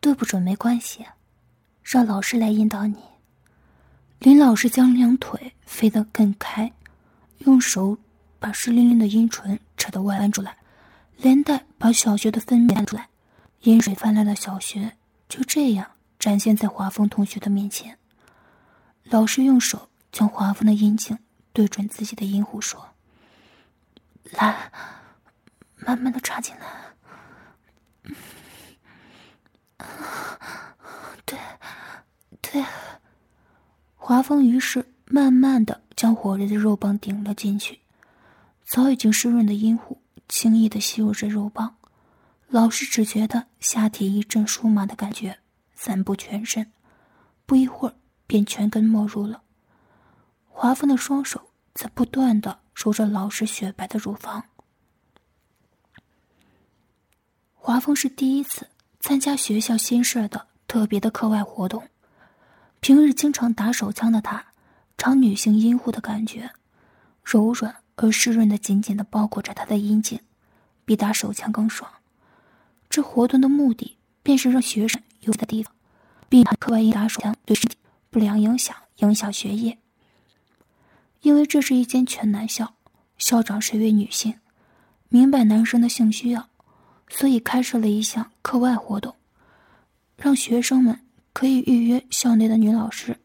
对不准没关系，让老师来引导你。林老师将两腿飞得更开，用手把湿淋淋的阴唇扯得外翻出来，连带把小学的分娩出来，阴水泛滥的小学就这样展现在华峰同学的面前。老师用手将华峰的阴茎对准自己的阴户说：“来，慢慢的插进来。”对，对。华峰于是慢慢的将火热的肉棒顶了进去，早已经湿润的阴户轻易的吸入着肉棒，老师只觉得下体一阵酥麻的感觉散布全身，不一会儿便全根没入了。华峰的双手在不断的揉着老师雪白的乳房。华峰是第一次。参加学校新设的特别的课外活动，平日经常打手枪的他，尝女性阴户的感觉，柔软而湿润的紧紧的包裹着他的阴茎，比打手枪更爽。这活动的目的便是让学生有的地方，避免课外因打手枪对身体不良影响影响学业。因为这是一间全男校，校长是一位女性，明白男生的性需要。所以开设了一项课外活动，让学生们可以预约校内的女老师，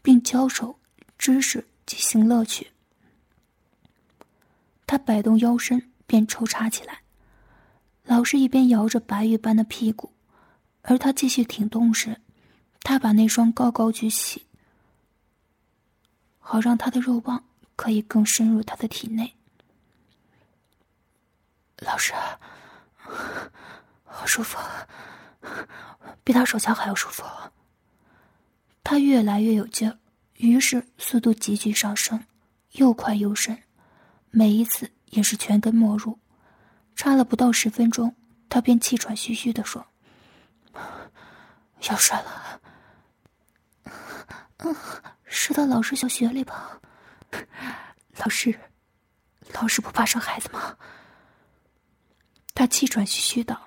并教授知识及性乐趣。他摆动腰身，便抽插起来。老师一边摇着白玉般的屁股，而他继续挺动时，他把那双高高举起，好让他的肉棒可以更深入他的体内。老师。好舒服，比他手枪还要舒服。他越来越有劲儿，于是速度急剧上升，又快又深，每一次也是全根没入。插了不到十分钟，他便气喘吁吁的说：“要射了。”嗯，射到老师小穴里吧。老师，老师不怕生孩子吗？他气喘吁吁道：“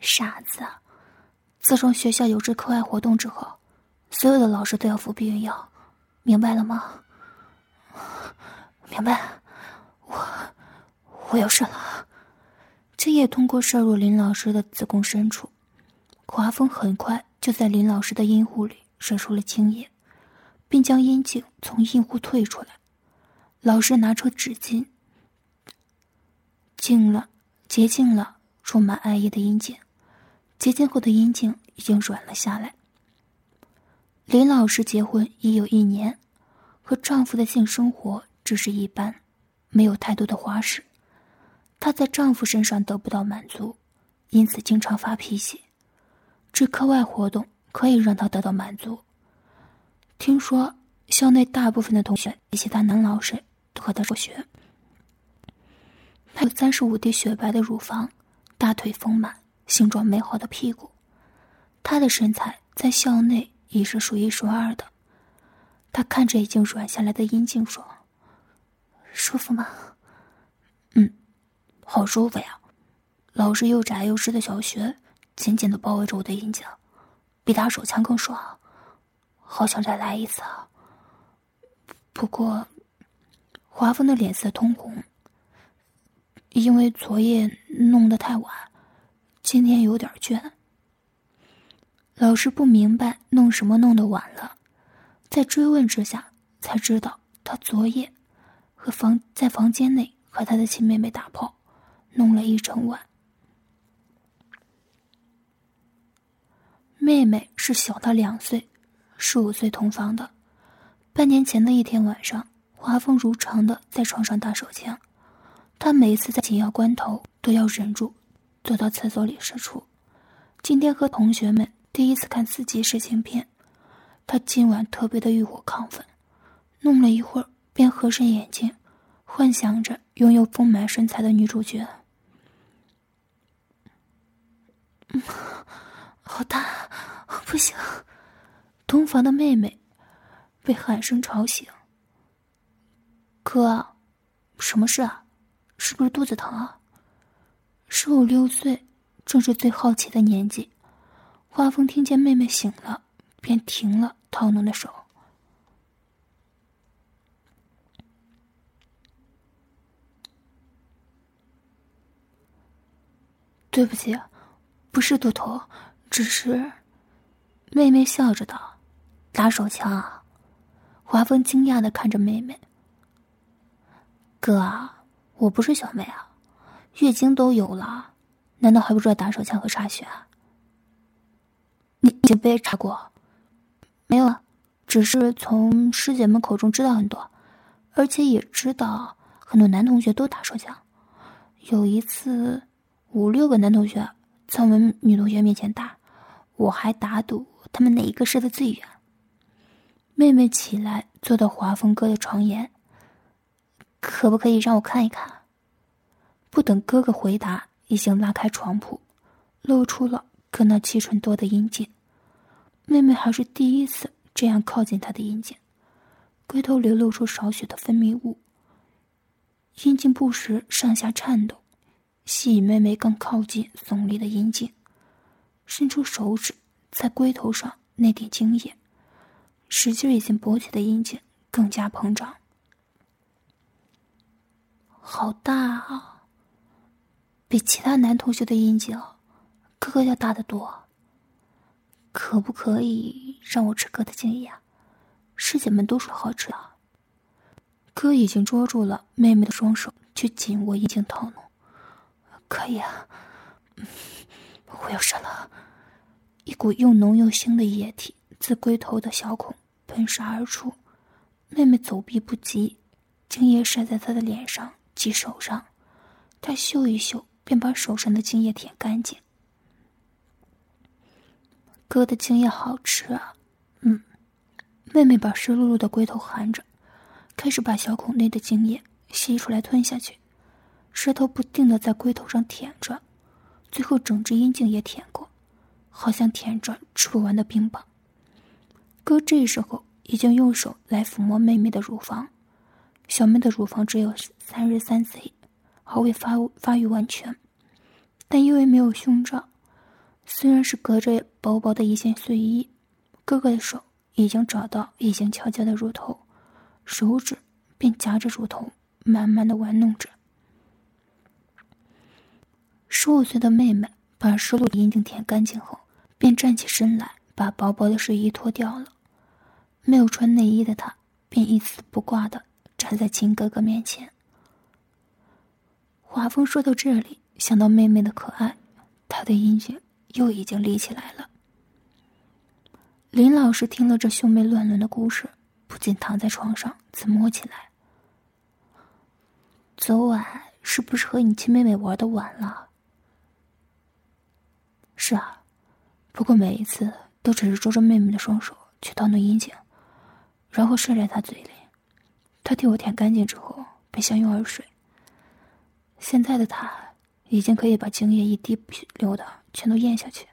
傻子，自从学校有这课外活动之后，所有的老师都要服避孕药，明白了吗？”“明白。”“我，我要射了。”精液通过射入林老师的子宫深处，华峰很快就在林老师的阴户里射出了精液，并将阴茎从阴户退出来。老师拿出纸巾。净了，洁净了充满爱意的阴茎，洁净后的阴茎已经软了下来。林老师结婚已有一年，和丈夫的性生活只是一般，没有太多的花式。她在丈夫身上得不到满足，因此经常发脾气。这课外活动可以让她得到满足。听说校内大部分的同学及其他男老师都和她辍学。她有三十五 D 雪白的乳房，大腿丰满，形状美好的屁股。她的身材在校内已是数一数二的。他看着已经软下来的阴茎说：“舒服吗？”“嗯，好舒服呀。”老师又窄又湿的小穴紧紧的包围着我的阴茎，比打手枪更爽。好想再来一次啊！不过，华峰的脸色通红。因为昨夜弄得太晚，今天有点倦。老师不明白弄什么弄得晚了，在追问之下才知道，他昨夜和房在房间内和他的亲妹妹打炮，弄了一整晚。妹妹是小他两岁，十五岁同房的。半年前的一天晚上，华峰如常的在床上打手枪。他每次在紧要关头都要忍住，坐到厕所里射出。今天和同学们第一次看四级色情片，他今晚特别的欲火亢奋，弄了一会儿便合上眼睛，幻想着拥有丰满身材的女主角。嗯，好大，不行！同房的妹妹被喊声吵醒。哥，什么事啊？是不是肚子疼啊？十五六岁。正是最好奇的年纪，华峰听见妹妹醒了，便停了套弄的手。对不起，不是肚疼，只是……妹妹笑着道：“打手枪。”华峰惊讶的看着妹妹：“哥啊，我不是小妹啊，月经都有了。”难道还不知道打手枪和插血啊？你已经被查过？没有啊，只是从师姐们口中知道很多，而且也知道很多男同学都打手枪。有一次，五六个男同学在我们女同学面前打，我还打赌他们哪一个射的最远。妹妹起来，坐到华峰哥的床沿，可不可以让我看一看？不等哥哥回答。已经拉开床铺，露出了可那七寸多的阴茎。妹妹还是第一次这样靠近他的阴茎，龟头流露出少许的分泌物。阴茎不时上下颤抖，吸引妹妹更靠近耸立的阴茎，伸出手指在龟头上那点精液，使劲已经勃起的阴茎更加膨胀。好大啊！比其他男同学的阴茎，哥哥要大得多。可不可以让我吃哥的精液啊？师姐们都说好吃啊。哥已经捉住了妹妹的双手，去紧握阴茎套弄。可以啊，我要射了。一股又浓又腥的液体自龟头的小孔喷射而出，妹妹走避不及，精液射在她的脸上及手上，他嗅一嗅。便把手上的精液舔干净。哥的精液好吃啊，嗯。妹妹把湿漉漉的龟头含着，开始把小孔内的精液吸出来吞下去，舌头不定的在龟头上舔着，最后整只阴茎也舔过，好像舔着吃不完的冰棒。哥这时候已经用手来抚摸妹妹的乳房，小妹的乳房只有三十三 C。还未发发育完全，但因为没有胸罩，虽然是隔着薄薄的一件睡衣，哥哥的手已经找到已经翘起的乳头，手指便夹着乳头，慢慢的玩弄着。十五岁的妹妹把湿漉的阴茎舔干净后，便站起身来，把薄薄的睡衣脱掉了。没有穿内衣的她，便一丝不挂的站在亲哥哥面前。华峰说到这里，想到妹妹的可爱，他的阴茎又已经立起来了。林老师听了这兄妹乱伦的故事，不禁躺在床上自摸起来。昨晚是不是和你亲妹妹玩的晚了？是啊，不过每一次都只是捉着妹妹的双手去套弄阴茎，然后射在她嘴里，他替我舔干净之后，便相拥而睡。现在的他已经可以把精液一滴不流的全都咽下去。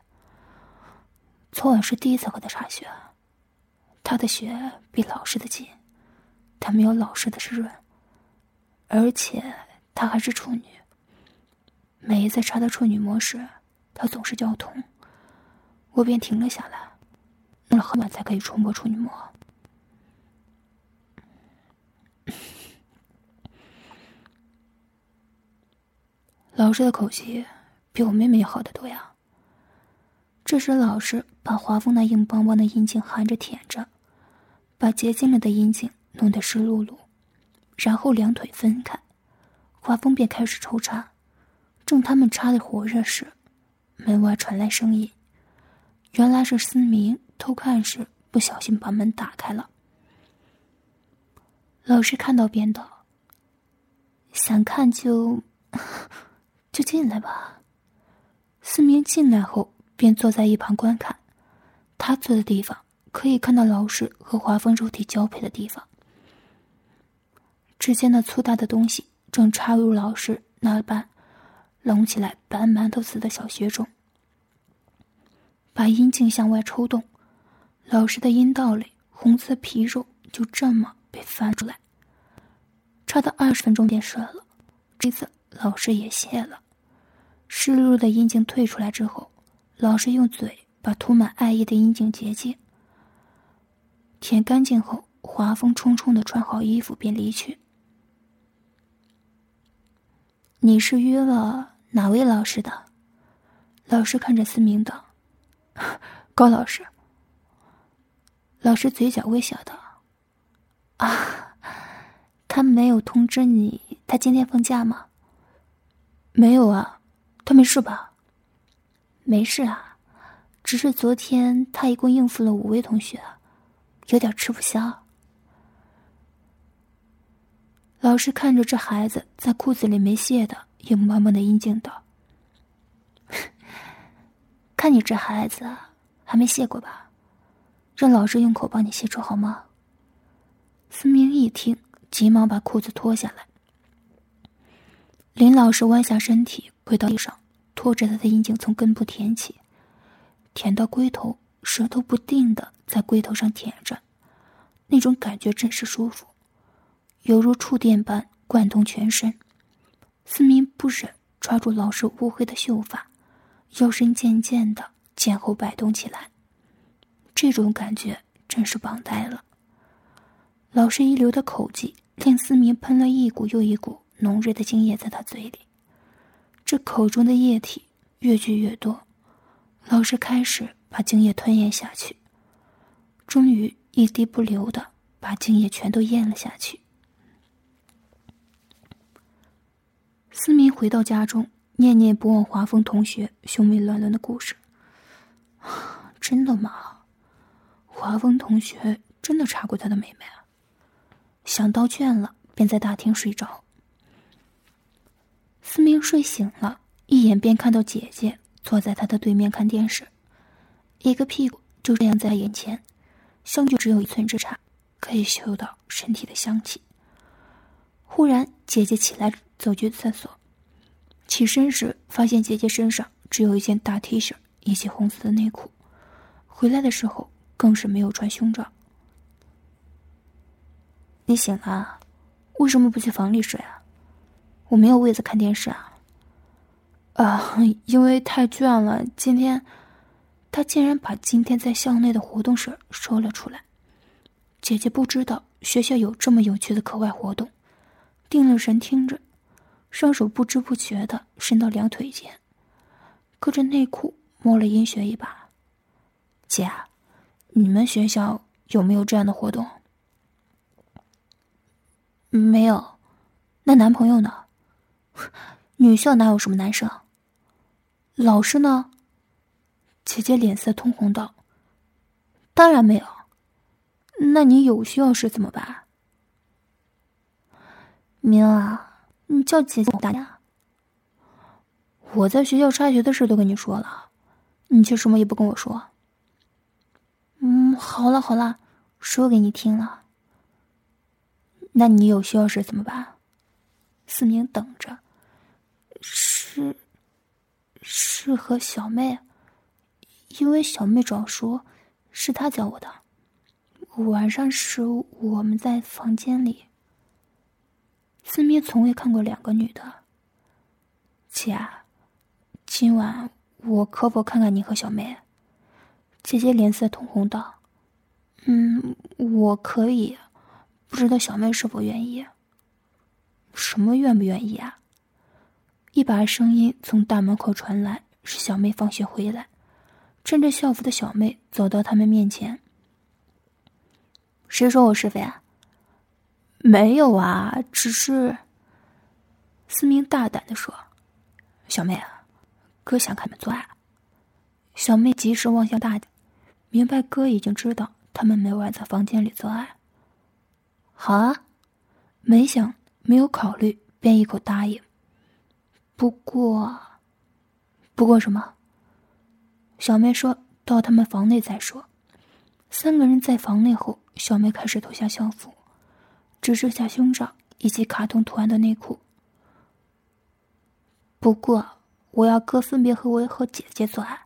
昨晚是第一次和他插血，他的血比老师的紧，他没有老师的湿润，而且他还是处女。每一次插到处女膜时，他总是叫痛，我便停了下来，弄了很晚才可以触摸处女膜。老师的口气比我妹妹要好得多呀。这时，老师把华峰那硬邦邦的阴茎含着舔着，把结晶了的阴茎弄得湿漉漉，然后两腿分开，华峰便开始抽插。正他们插的火热时，门外传来声音，原来是思明偷看时不小心把门打开了。老师看到便道：“想看就。”就进来吧。思明进来后便坐在一旁观看，他坐的地方可以看到老师和华峰肉体交配的地方。只见那粗大的东西正插入老师那般隆起来白馒头似的小穴中，把阴茎向外抽动，老师的阴道里红色皮肉就这么被翻出来。差到二十分钟便射了，这次老师也泄了。湿漉漉的阴茎退出来之后，老师用嘴把涂满爱意的阴茎结界舔干净后，华风冲冲的穿好衣服便离去。你是约了哪位老师的？老师看着思明道：“ 高老师。”老师嘴角微笑道：“啊，他没有通知你，他今天放假吗？”“没有啊，他没事吧？”“没事啊，只是昨天他一共应付了五位同学，有点吃不消。”老师看着这孩子在裤子里没卸的硬邦邦的阴茎道：“ 看你这孩子还没卸过吧？让老师用口帮你卸除好吗？”思明一听，急忙把裤子脱下来。林老师弯下身体跪到地上，拖着他的阴茎从根部舔起，舔到龟头，舌头不定的在龟头上舔着，那种感觉真是舒服。犹如触电般贯通全身，思明不忍抓住老师乌黑的秀发，腰身渐渐的前后摆动起来。这种感觉真是棒呆了。老师一流的口技令思明喷了一股又一股浓烈的精液在他嘴里，这口中的液体越聚越多，老师开始把精液吞咽下去，终于一滴不留的把精液全都咽了下去。思明回到家中，念念不忘华峰同学兄妹乱伦的故事。真的吗？华峰同学真的查过他的妹妹啊？想到倦了，便在大厅睡着。思明睡醒了，一眼便看到姐姐坐在他的对面看电视，一个屁股就这样在眼前，相距只有一寸之差，可以嗅到身体的香气。忽然，姐姐起来走去厕所，起身时发现姐姐身上只有一件大 T 恤以及红色的内裤，回来的时候更是没有穿胸罩。你醒了，为什么不去房里睡啊？我没有位子看电视啊。啊，因为太倦了。今天，他竟然把今天在校内的活动事说了出来。姐姐不知道学校有这么有趣的课外活动。定了神听着，双手不知不觉的伸到两腿间，隔着内裤摸了阴穴一把。姐，你们学校有没有这样的活动？没有。那男朋友呢？女校哪有什么男生？老师呢？姐姐脸色通红道：“当然没有。那你有需要时怎么办？”明啊，你叫姐姐大呀！我在学校插学的事都跟你说了，你却什么也不跟我说。嗯，好了好了，说给你听了。那你有需要时怎么办？思明等着。是，和小妹，因为小妹早说，是她教我的。晚上时我们在房间里。思明从未看过两个女的。姐，今晚我可否看看你和小妹？姐姐脸色通红道：“嗯，我可以，不知道小妹是否愿意。”什么愿不愿意啊？一把声音从大门口传来，是小妹放学回来，穿着校服的小妹走到他们面前。谁说我是非啊？没有啊，只是。思明大胆的说：“小妹啊，哥想看你做爱。”小妹及时望向大姐，明白哥已经知道他们每晚在房间里做爱。好啊，没想没有考虑，便一口答应。不过，不过什么？小妹说到他们房内再说。三个人在房内后，小妹开始脱下校服，只剩下胸罩以及卡通图案的内裤。不过，我要哥分别和我和姐姐做爱。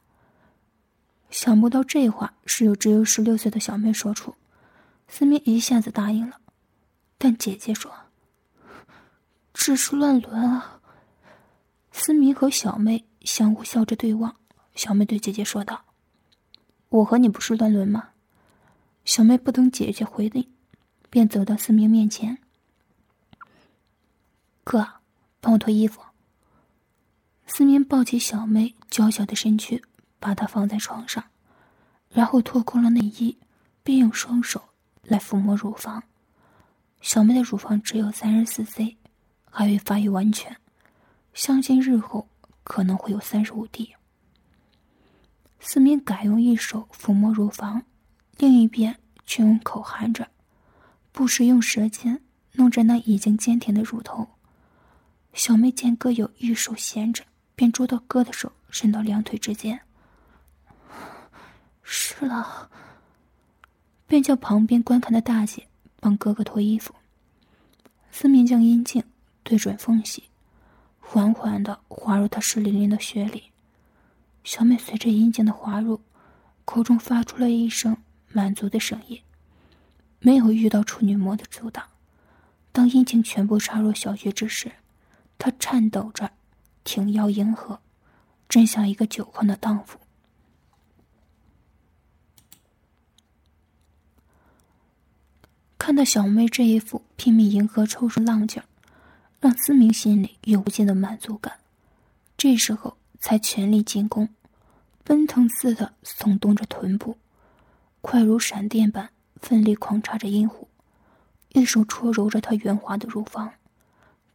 想不到这话是由只有十六岁的小妹说出，思明一下子答应了。但姐姐说：“这是乱伦啊！”思明和小妹相互笑着对望，小妹对姐姐说道：“我和你不是乱伦吗？”小妹不等姐姐回应，便走到思明面前：“哥，帮我脱衣服。”思明抱起小妹娇小的身躯，把她放在床上，然后脱光了内衣，并用双手来抚摸乳房。小妹的乳房只有三十四 C，还未发育完全，相信日后可能会有三十五 D。思明改用一手抚摸乳房，另一边却用口含着，不时用舌尖弄着那已经坚挺的乳头。小妹见哥有一手闲着。便捉到哥的手，伸到两腿之间。湿了，便叫旁边观看的大姐帮哥哥脱衣服。思明将阴茎对准缝隙，缓缓的滑入他湿淋淋的血里。小美随着阴茎的滑入，口中发出了一声满足的声音。没有遇到处女膜的阻挡，当阴茎全部插入小穴之时，她颤抖着。挺腰迎合，真像一个酒困的荡妇。看到小妹这一副拼命迎合抽出浪劲儿，让思明心里有无尽的满足感。这时候才全力进攻，奔腾似的耸动着臀部，快如闪电般奋力狂插着阴户，一手搓揉着她圆滑的乳房，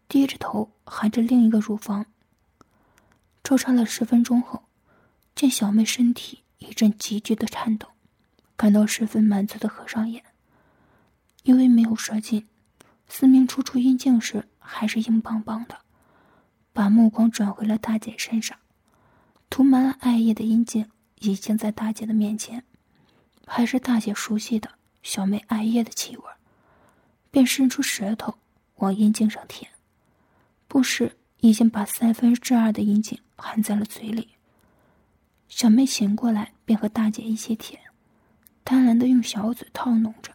低着头含着另一个乳房。抽插了十分钟后，见小妹身体一阵急剧的颤抖，感到十分满足的合上眼。因为没有射精，思明初出阴茎时还是硬邦邦的，把目光转回了大姐身上，涂满了艾叶的阴茎已经在大姐的面前，还是大姐熟悉的小妹艾叶的气味，便伸出舌头往阴茎上舔，不时已经把三分之二的阴茎。含在了嘴里。小妹醒过来，便和大姐一起舔，贪婪的用小嘴套弄着，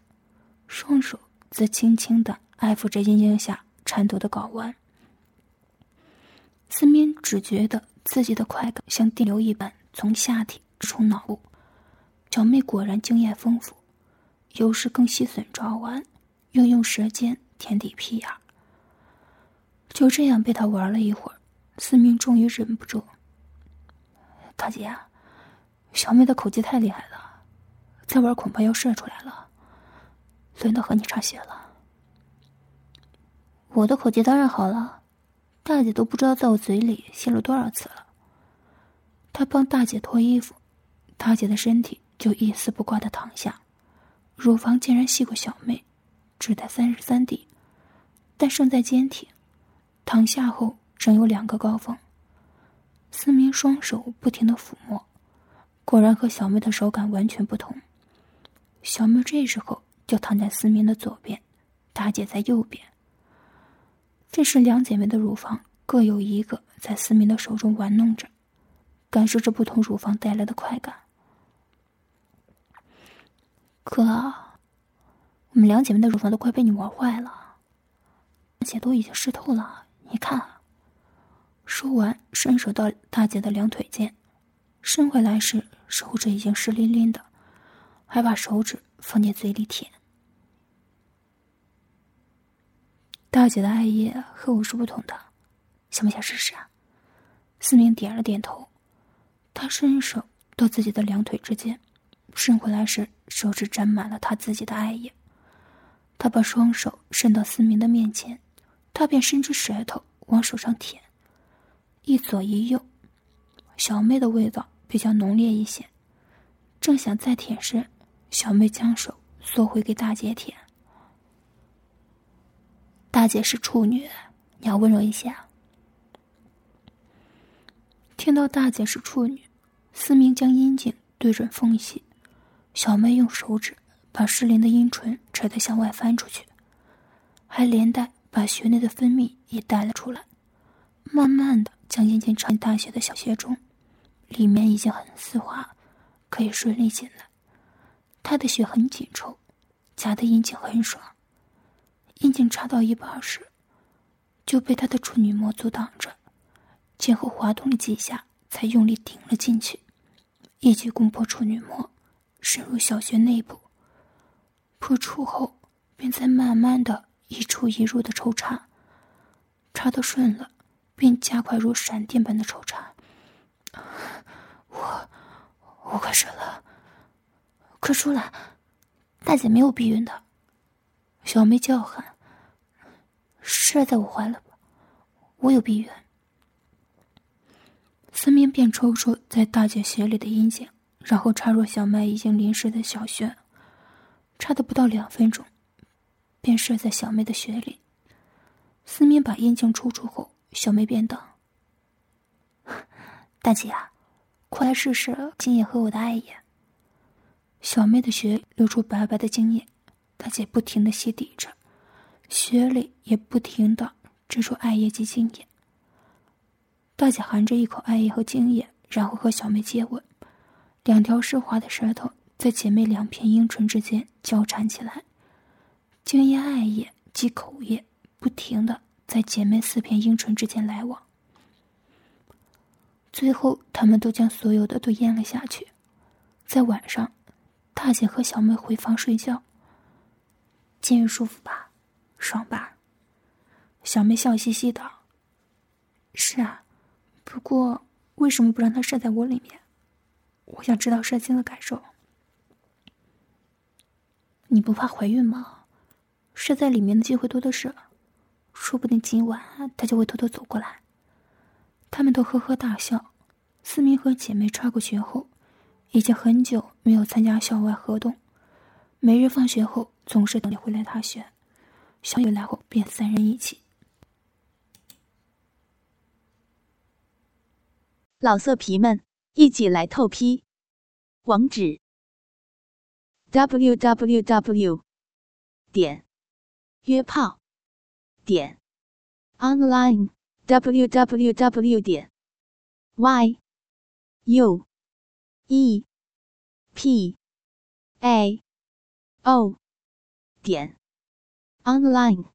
双手则轻轻的爱抚着阴茎下颤抖的睾丸。思明只觉得自己的快感像电流一般从下体直冲脑部。小妹果然经验丰富，有时更细吮睾丸，又用舌尖舔底屁眼。就这样被他玩了一会儿。思明终于忍不住：“大姐，小妹的口技太厉害了，再玩恐怕要射出来了。轮到和你插血了。我的口气当然好了，大姐都不知道在我嘴里吸了多少次了。”他帮大姐脱衣服，大姐的身体就一丝不挂的躺下，乳房竟然细过小妹，只带三十三 D，但胜在坚挺。躺下后。仍有两个高峰。思明双手不停的抚摸，果然和小妹的手感完全不同。小妹这时候就躺在思明的左边，大姐在右边。这时两姐妹的乳房各有一个在思明的手中玩弄着，感受着不同乳房带来的快感。哥，我们两姐妹的乳房都快被你玩坏了，而且都已经湿透了，你看。说完，伸手到大姐的两腿间，伸回来时，手指已经湿淋淋的，还把手指放进嘴里舔。大姐的艾叶和我是不同的，想不想试试啊？思明点了点头，他伸手到自己的两腿之间，伸回来时，手指沾满了他自己的艾叶。他把双手伸到思明的面前，他便伸出舌头往手上舔。一左一右，小妹的味道比较浓烈一些。正想再舔时，小妹将手缩回给大姐舔。大姐是处女，你要温柔一些。听到大姐是处女，思明将阴茎对准缝隙，小妹用手指把失灵的阴唇扯得向外翻出去，还连带把穴内的分泌也带了出来，慢慢的将阴茎插进大穴的小穴中，里面已经很丝滑，可以顺利进来。他的血很紧凑，夹的阴茎很爽。阴茎插到一半时，就被他的处女膜阻挡着，前后滑动了几下，才用力顶了进去，一举攻破处女膜，深入小穴内部。破处后，便在慢慢的一出一入的抽插，插的顺了，便加快如闪电般的抽插。我，我快射了。快出来！大姐没有避孕的。小梅叫喊：“射在我怀了吧？我有避孕。”思明便抽出在大姐穴里的阴茎，然后插入小麦已经淋湿的小穴，插的不到两分钟，便射在小妹的穴里。思明把阴茎抽出后，小妹便道：“ 大姐啊，快来试试精液和我的爱液。”小妹的血流出白白的精液，大姐不停的吸抵着，血里也不停的支出艾叶及精液。大姐含着一口艾叶和精液，然后和小妹接吻，两条湿滑的舌头在姐妹两片阴唇之间交缠起来，精液、艾叶及口液不停的在姐妹四片阴唇之间来往，最后他们都将所有的都咽了下去，在晚上。大姐和小妹回房睡觉。今日舒服吧，爽吧？小妹笑嘻嘻的：“是啊，不过为什么不让他射在我里面？我想知道射精的感受。你不怕怀孕吗？射在里面的机会多的是，说不定今晚他就会偷偷走过来。”他们都呵呵大笑。思明和姐妹插过学后。已经很久没有参加校外活动，每日放学后总是等你回来踏雪。小雨来后，便三人一起。老色皮们，一起来透批！网址：w w w 点约炮点 online w w w 点 y u。e p a o 点 online。